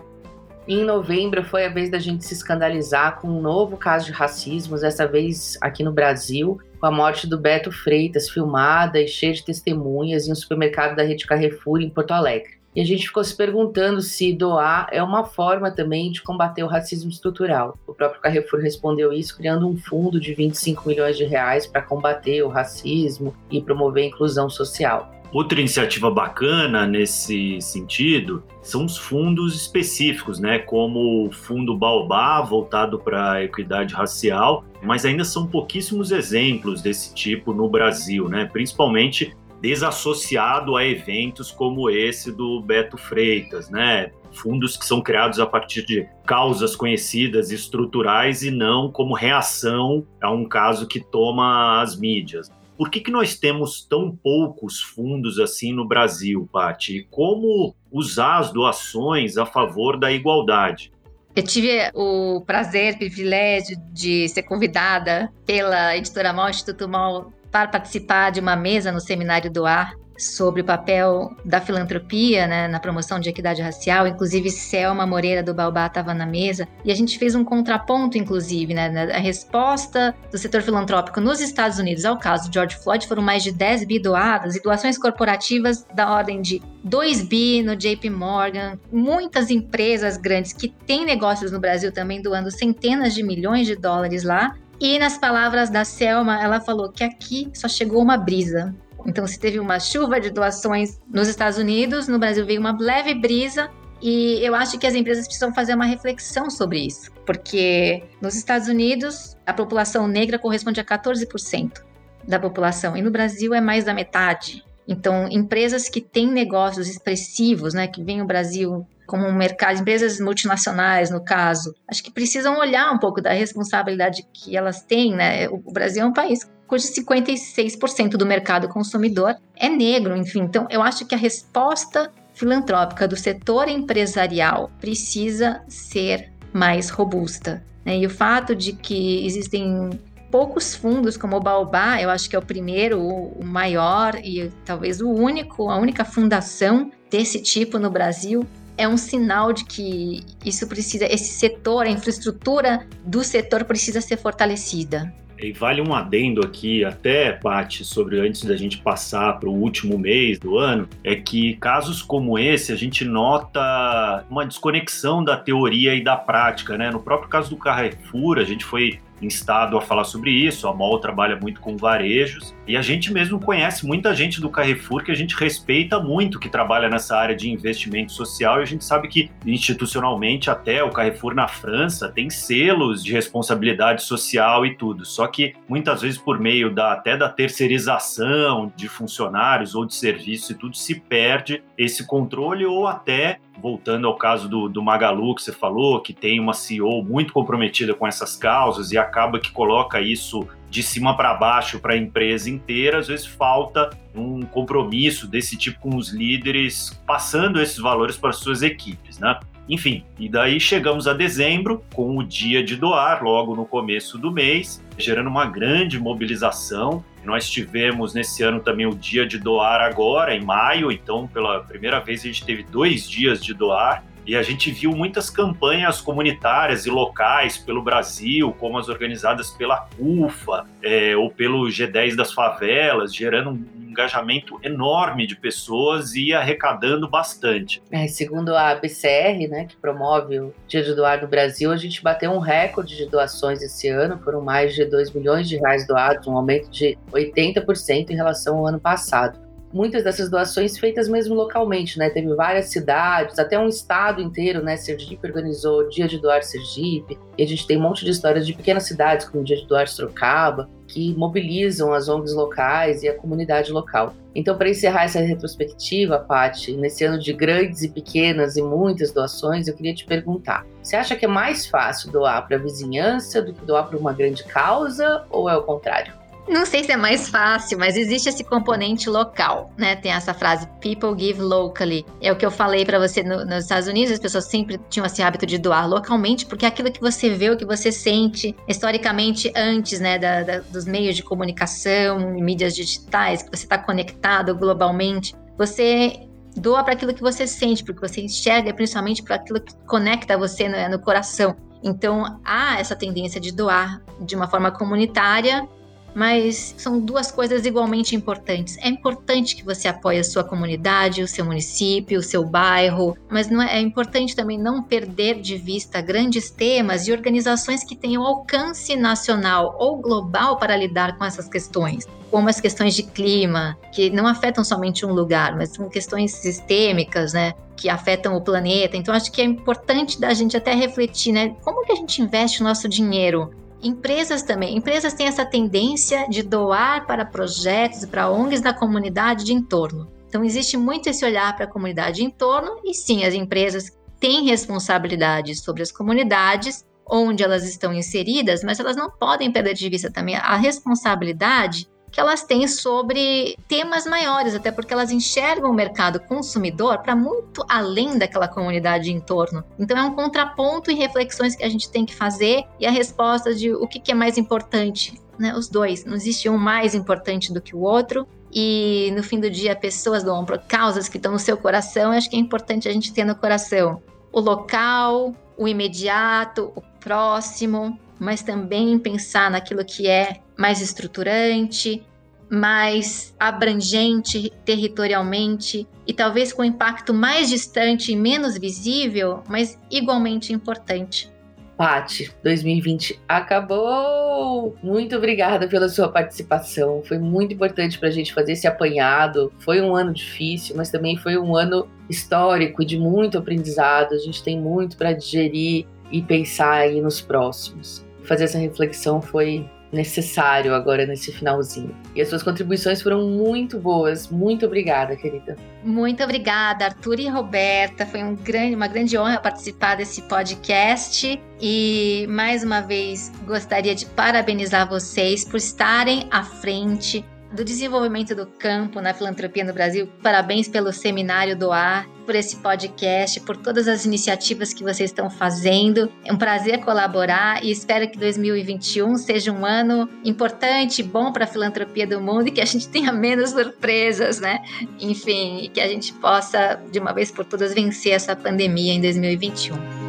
Em novembro foi a vez da gente se escandalizar com um novo caso de racismo, dessa vez aqui no Brasil, com a morte do Beto Freitas, filmada e cheia de testemunhas em um supermercado da rede Carrefour em Porto Alegre. E a gente ficou se perguntando se doar é uma forma também de combater o racismo estrutural. O próprio Carrefour respondeu isso criando um fundo de 25 milhões de reais para combater o racismo e promover a inclusão social. Outra iniciativa bacana nesse sentido são os fundos específicos, né, como o Fundo Baobá, voltado para a equidade racial, mas ainda são pouquíssimos exemplos desse tipo no Brasil, né, principalmente desassociado a eventos como esse do Beto Freitas, né? Fundos que são criados a partir de causas conhecidas estruturais e não como reação a um caso que toma as mídias. Por que, que nós temos tão poucos fundos assim no Brasil, Pati? como usar as doações a favor da igualdade? Eu tive o prazer, privilégio de ser convidada pela editora MOL, Instituto MOL, para participar de uma mesa no Seminário do Ar sobre o papel da filantropia né, na promoção de equidade racial. Inclusive, Selma Moreira do Baobá estava na mesa e a gente fez um contraponto, inclusive, né, a resposta do setor filantrópico nos Estados Unidos ao caso de George Floyd foram mais de 10 bi doadas e doações corporativas da ordem de 2 bi no JP Morgan, muitas empresas grandes que têm negócios no Brasil também doando centenas de milhões de dólares lá. E nas palavras da Selma, ela falou que aqui só chegou uma brisa. Então, se teve uma chuva de doações nos Estados Unidos, no Brasil veio uma leve brisa. E eu acho que as empresas precisam fazer uma reflexão sobre isso, porque nos Estados Unidos a população negra corresponde a 14% da população e no Brasil é mais da metade. Então, empresas que têm negócios expressivos, né, que vêm ao Brasil como mercado, empresas multinacionais, no caso, acho que precisam olhar um pouco da responsabilidade que elas têm, né? O Brasil é um país cujo 56% do mercado consumidor é negro, enfim. Então, eu acho que a resposta filantrópica do setor empresarial precisa ser mais robusta. Né? E o fato de que existem poucos fundos como o Baobá, eu acho que é o primeiro, o maior e talvez o único, a única fundação desse tipo no Brasil, é um sinal de que isso precisa, esse setor, a infraestrutura do setor precisa ser fortalecida. E vale um adendo aqui, até, Paty, sobre antes da gente passar para o último mês do ano, é que casos como esse a gente nota uma desconexão da teoria e da prática, né? No próprio caso do Carrefour, a gente foi instado a falar sobre isso. A MOL trabalha muito com varejos e a gente mesmo conhece muita gente do Carrefour que a gente respeita muito que trabalha nessa área de investimento social e a gente sabe que institucionalmente até o Carrefour na França tem selos de responsabilidade social e tudo. Só que muitas vezes por meio da até da terceirização de funcionários ou de serviços e tudo se perde esse controle ou até voltando ao caso do, do Magalu que você falou, que tem uma CEO muito comprometida com essas causas e acaba que coloca isso de cima para baixo para a empresa inteira, às vezes falta um compromisso desse tipo com os líderes, passando esses valores para suas equipes, né? Enfim, e daí chegamos a dezembro com o dia de doar, logo no começo do mês, gerando uma grande mobilização. Nós tivemos nesse ano também o dia de doar agora, em maio, então pela primeira vez a gente teve dois dias de doar. E a gente viu muitas campanhas comunitárias e locais pelo Brasil, como as organizadas pela CUFA é, ou pelo G10 das favelas, gerando um engajamento enorme de pessoas e arrecadando bastante. É, segundo a BCR, né, que promove o Dia de Doar no Brasil, a gente bateu um recorde de doações esse ano, foram mais de 2 milhões de reais doados, um aumento de 80% em relação ao ano passado muitas dessas doações feitas mesmo localmente, né? Teve várias cidades, até um estado inteiro, né? Sergipe organizou o Dia de Doar Sergipe, e a gente tem um monte de histórias de pequenas cidades, como o Dia de Doar Sorocaba. que mobilizam as ONGs locais e a comunidade local. Então, para encerrar essa retrospectiva, Paty, nesse ano de grandes e pequenas e muitas doações, eu queria te perguntar: você acha que é mais fácil doar para a vizinhança do que doar para uma grande causa ou é o contrário? Não sei se é mais fácil, mas existe esse componente local, né? Tem essa frase people give locally. É o que eu falei para você no, nos Estados Unidos, as pessoas sempre tinham esse hábito de doar localmente, porque é aquilo que você vê, o que você sente historicamente antes, né, da, da, dos meios de comunicação, mídias digitais, que você está conectado globalmente. Você doa para aquilo que você sente, porque você enxerga principalmente para aquilo que conecta você no, no coração. Então, há essa tendência de doar de uma forma comunitária mas são duas coisas igualmente importantes. É importante que você apoie a sua comunidade, o seu município, o seu bairro, mas não é, é importante também não perder de vista grandes temas e organizações que tenham alcance nacional ou global para lidar com essas questões como as questões de clima, que não afetam somente um lugar, mas são questões sistêmicas, né, que afetam o planeta. Então acho que é importante da gente até refletir, né, como que a gente investe o nosso dinheiro Empresas também. Empresas têm essa tendência de doar para projetos e para ONGs da comunidade de entorno. Então, existe muito esse olhar para a comunidade de entorno, e sim, as empresas têm responsabilidade sobre as comunidades onde elas estão inseridas, mas elas não podem perder de vista também a responsabilidade que elas têm sobre temas maiores, até porque elas enxergam o mercado consumidor para muito além daquela comunidade em torno. Então é um contraponto e reflexões que a gente tem que fazer e a resposta de o que, que é mais importante. Né, os dois, não existe um mais importante do que o outro, e no fim do dia pessoas doam por causas que estão no seu coração, eu acho que é importante a gente ter no coração o local, o imediato, o próximo, mas também pensar naquilo que é mais estruturante, mais abrangente territorialmente e talvez com impacto mais distante e menos visível, mas igualmente importante. Pati, 2020 acabou! Muito obrigada pela sua participação. Foi muito importante para a gente fazer esse apanhado. Foi um ano difícil, mas também foi um ano histórico de muito aprendizado. A gente tem muito para digerir e pensar aí nos próximos. Fazer essa reflexão foi necessário agora nesse finalzinho. E as suas contribuições foram muito boas. Muito obrigada, querida. Muito obrigada, Arthur e Roberta. Foi um grande, uma grande honra participar desse podcast. E mais uma vez gostaria de parabenizar vocês por estarem à frente do desenvolvimento do campo na filantropia no Brasil. Parabéns pelo seminário do ar, por esse podcast, por todas as iniciativas que vocês estão fazendo. É um prazer colaborar e espero que 2021 seja um ano importante, bom para a filantropia do mundo e que a gente tenha menos surpresas, né? Enfim, e que a gente possa de uma vez por todas vencer essa pandemia em 2021.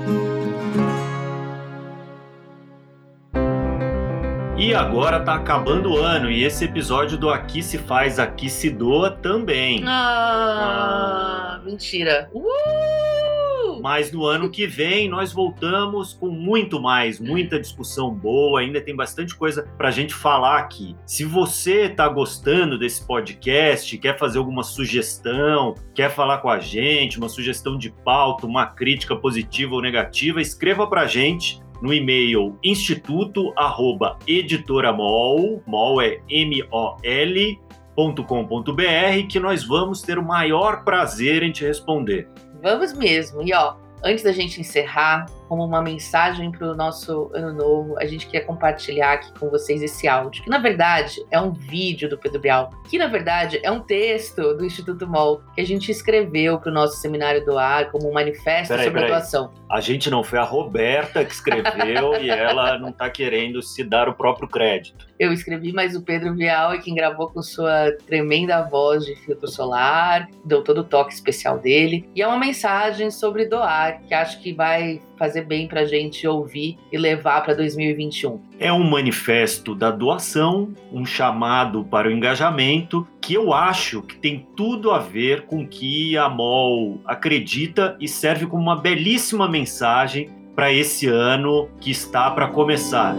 E agora tá acabando o ano e esse episódio do Aqui se faz, aqui se doa também. Ah, ah. mentira. Uh! Mas no ano que vem nós voltamos com muito mais, muita discussão boa, ainda tem bastante coisa pra gente falar aqui. Se você tá gostando desse podcast, quer fazer alguma sugestão, quer falar com a gente, uma sugestão de pauta, uma crítica positiva ou negativa, escreva pra gente no e-mail instituto@editoramol, mol é M O L .com.br que nós vamos ter o maior prazer em te responder. Vamos mesmo. E ó, antes da gente encerrar, como uma mensagem para o nosso ano novo, a gente quer compartilhar aqui com vocês esse áudio, que na verdade é um vídeo do Pedro Bial, que na verdade é um texto do Instituto MOL que a gente escreveu para o nosso seminário do ar como um manifesto peraí, sobre peraí. a doação. A gente não foi a Roberta que escreveu e ela não está querendo se dar o próprio crédito. Eu escrevi, mas o Pedro Bial é quem gravou com sua tremenda voz de filtro solar, deu todo o toque especial dele. E é uma mensagem sobre doar, que acho que vai fazer bem para a gente ouvir e levar para 2021. É um manifesto da doação, um chamado para o engajamento, que eu acho que tem tudo a ver com o que a MOL acredita e serve como uma belíssima mensagem para esse ano que está para começar.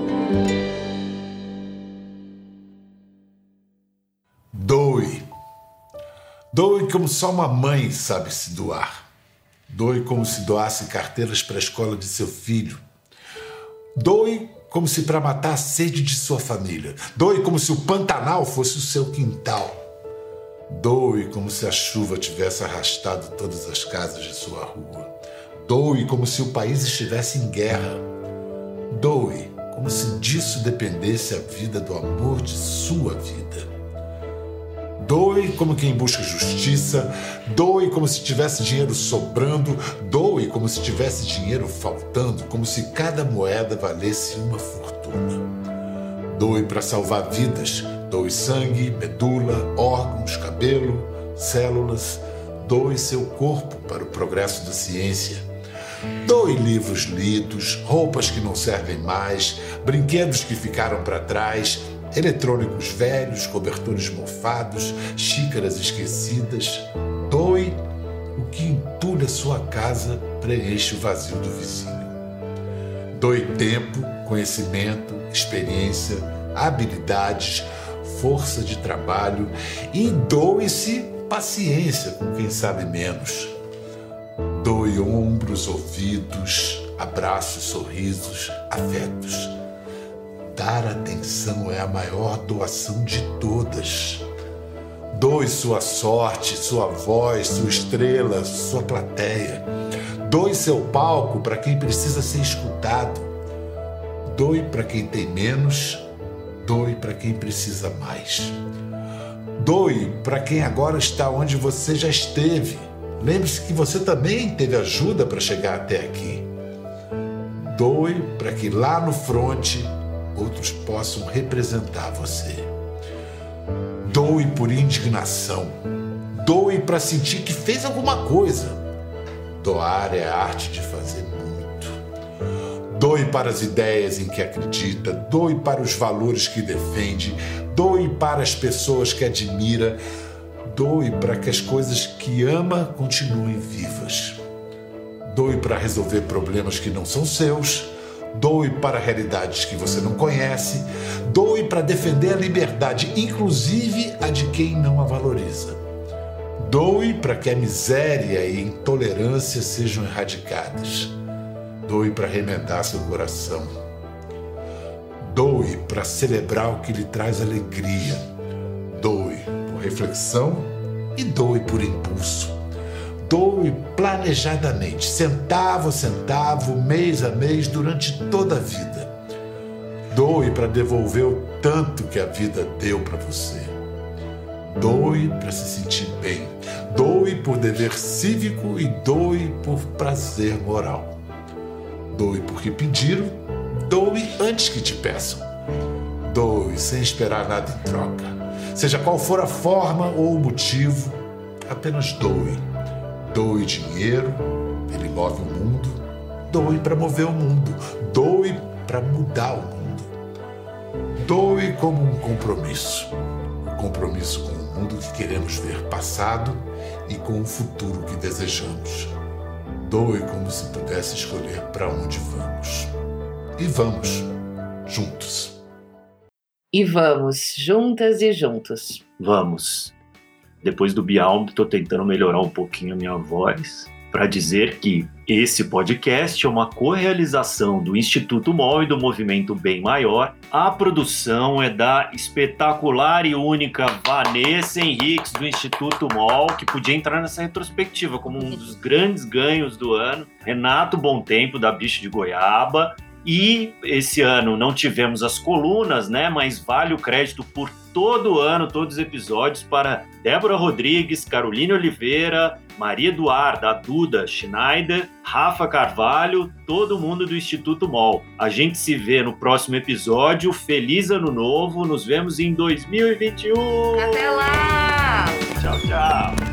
Doe. Doe como só uma mãe sabe se doar. Doe como se doasse carteiras para a escola de seu filho. Doe como se para matar a sede de sua família. Doe como se o Pantanal fosse o seu quintal. Doe como se a chuva tivesse arrastado todas as casas de sua rua. Doe como se o país estivesse em guerra. Doe como se disso dependesse a vida do amor de sua vida. Doe como quem busca justiça, doe como se tivesse dinheiro sobrando, doe como se tivesse dinheiro faltando, como se cada moeda valesse uma fortuna. Doe para salvar vidas, doe sangue, medula, órgãos, cabelo, células, doe seu corpo para o progresso da ciência. Doe livros lidos, roupas que não servem mais, brinquedos que ficaram para trás, eletrônicos velhos, cobertores mofados, xícaras esquecidas. Doe o que entulha sua casa preenche o vazio do vizinho. Doe tempo, conhecimento, experiência, habilidades, força de trabalho e doe-se paciência com quem sabe menos. Doe ombros, ouvidos, abraços, sorrisos, afetos Dar atenção é a maior doação de todas. Doe sua sorte, sua voz, sua estrela, sua plateia. Doe seu palco para quem precisa ser escutado. Doe para quem tem menos, doe para quem precisa mais. Doe para quem agora está onde você já esteve. Lembre-se que você também teve ajuda para chegar até aqui. Doe para que lá no fronte outros possam representar você. Doe por indignação. Doe para sentir que fez alguma coisa. Doar é a arte de fazer muito. Doe para as ideias em que acredita, doe para os valores que defende, doe para as pessoas que admira, doe para que as coisas que ama continuem vivas. Doe para resolver problemas que não são seus Doe para realidades que você não conhece. Doe para defender a liberdade, inclusive a de quem não a valoriza. Doe para que a miséria e a intolerância sejam erradicadas. Doe para remendar seu coração. Doe para celebrar o que lhe traz alegria. Doe por reflexão e doe por impulso. Doe planejadamente, centavo a centavo, mês a mês, durante toda a vida. Doe para devolver o tanto que a vida deu para você. Doe para se sentir bem. Doe por dever cívico e doe por prazer moral. Doe porque pediram, doe antes que te peçam. Doe sem esperar nada em troca. Seja qual for a forma ou o motivo, apenas doe Doe dinheiro, ele move o mundo. Doe para mover o mundo. Doe para mudar o mundo. Doe como um compromisso. Um compromisso com o mundo que queremos ver passado e com o futuro que desejamos. Doe como se pudesse escolher para onde vamos. E vamos, juntos. E vamos, juntas e juntos. Vamos. Depois do Bialm, estou tentando melhorar um pouquinho a minha voz para dizer que esse podcast é uma co-realização do Instituto MOL e do Movimento Bem Maior. A produção é da espetacular e única Vanessa Henriques do Instituto MOL, que podia entrar nessa retrospectiva como um dos grandes ganhos do ano. Renato Bom Tempo da Bicho de Goiaba. E esse ano não tivemos as colunas, né? Mas vale o crédito por todo ano, todos os episódios, para Débora Rodrigues, Caroline Oliveira, Maria Eduarda, Duda Schneider, Rafa Carvalho, todo mundo do Instituto MOL. A gente se vê no próximo episódio. Feliz Ano Novo, nos vemos em 2021! Até lá! Tchau, tchau!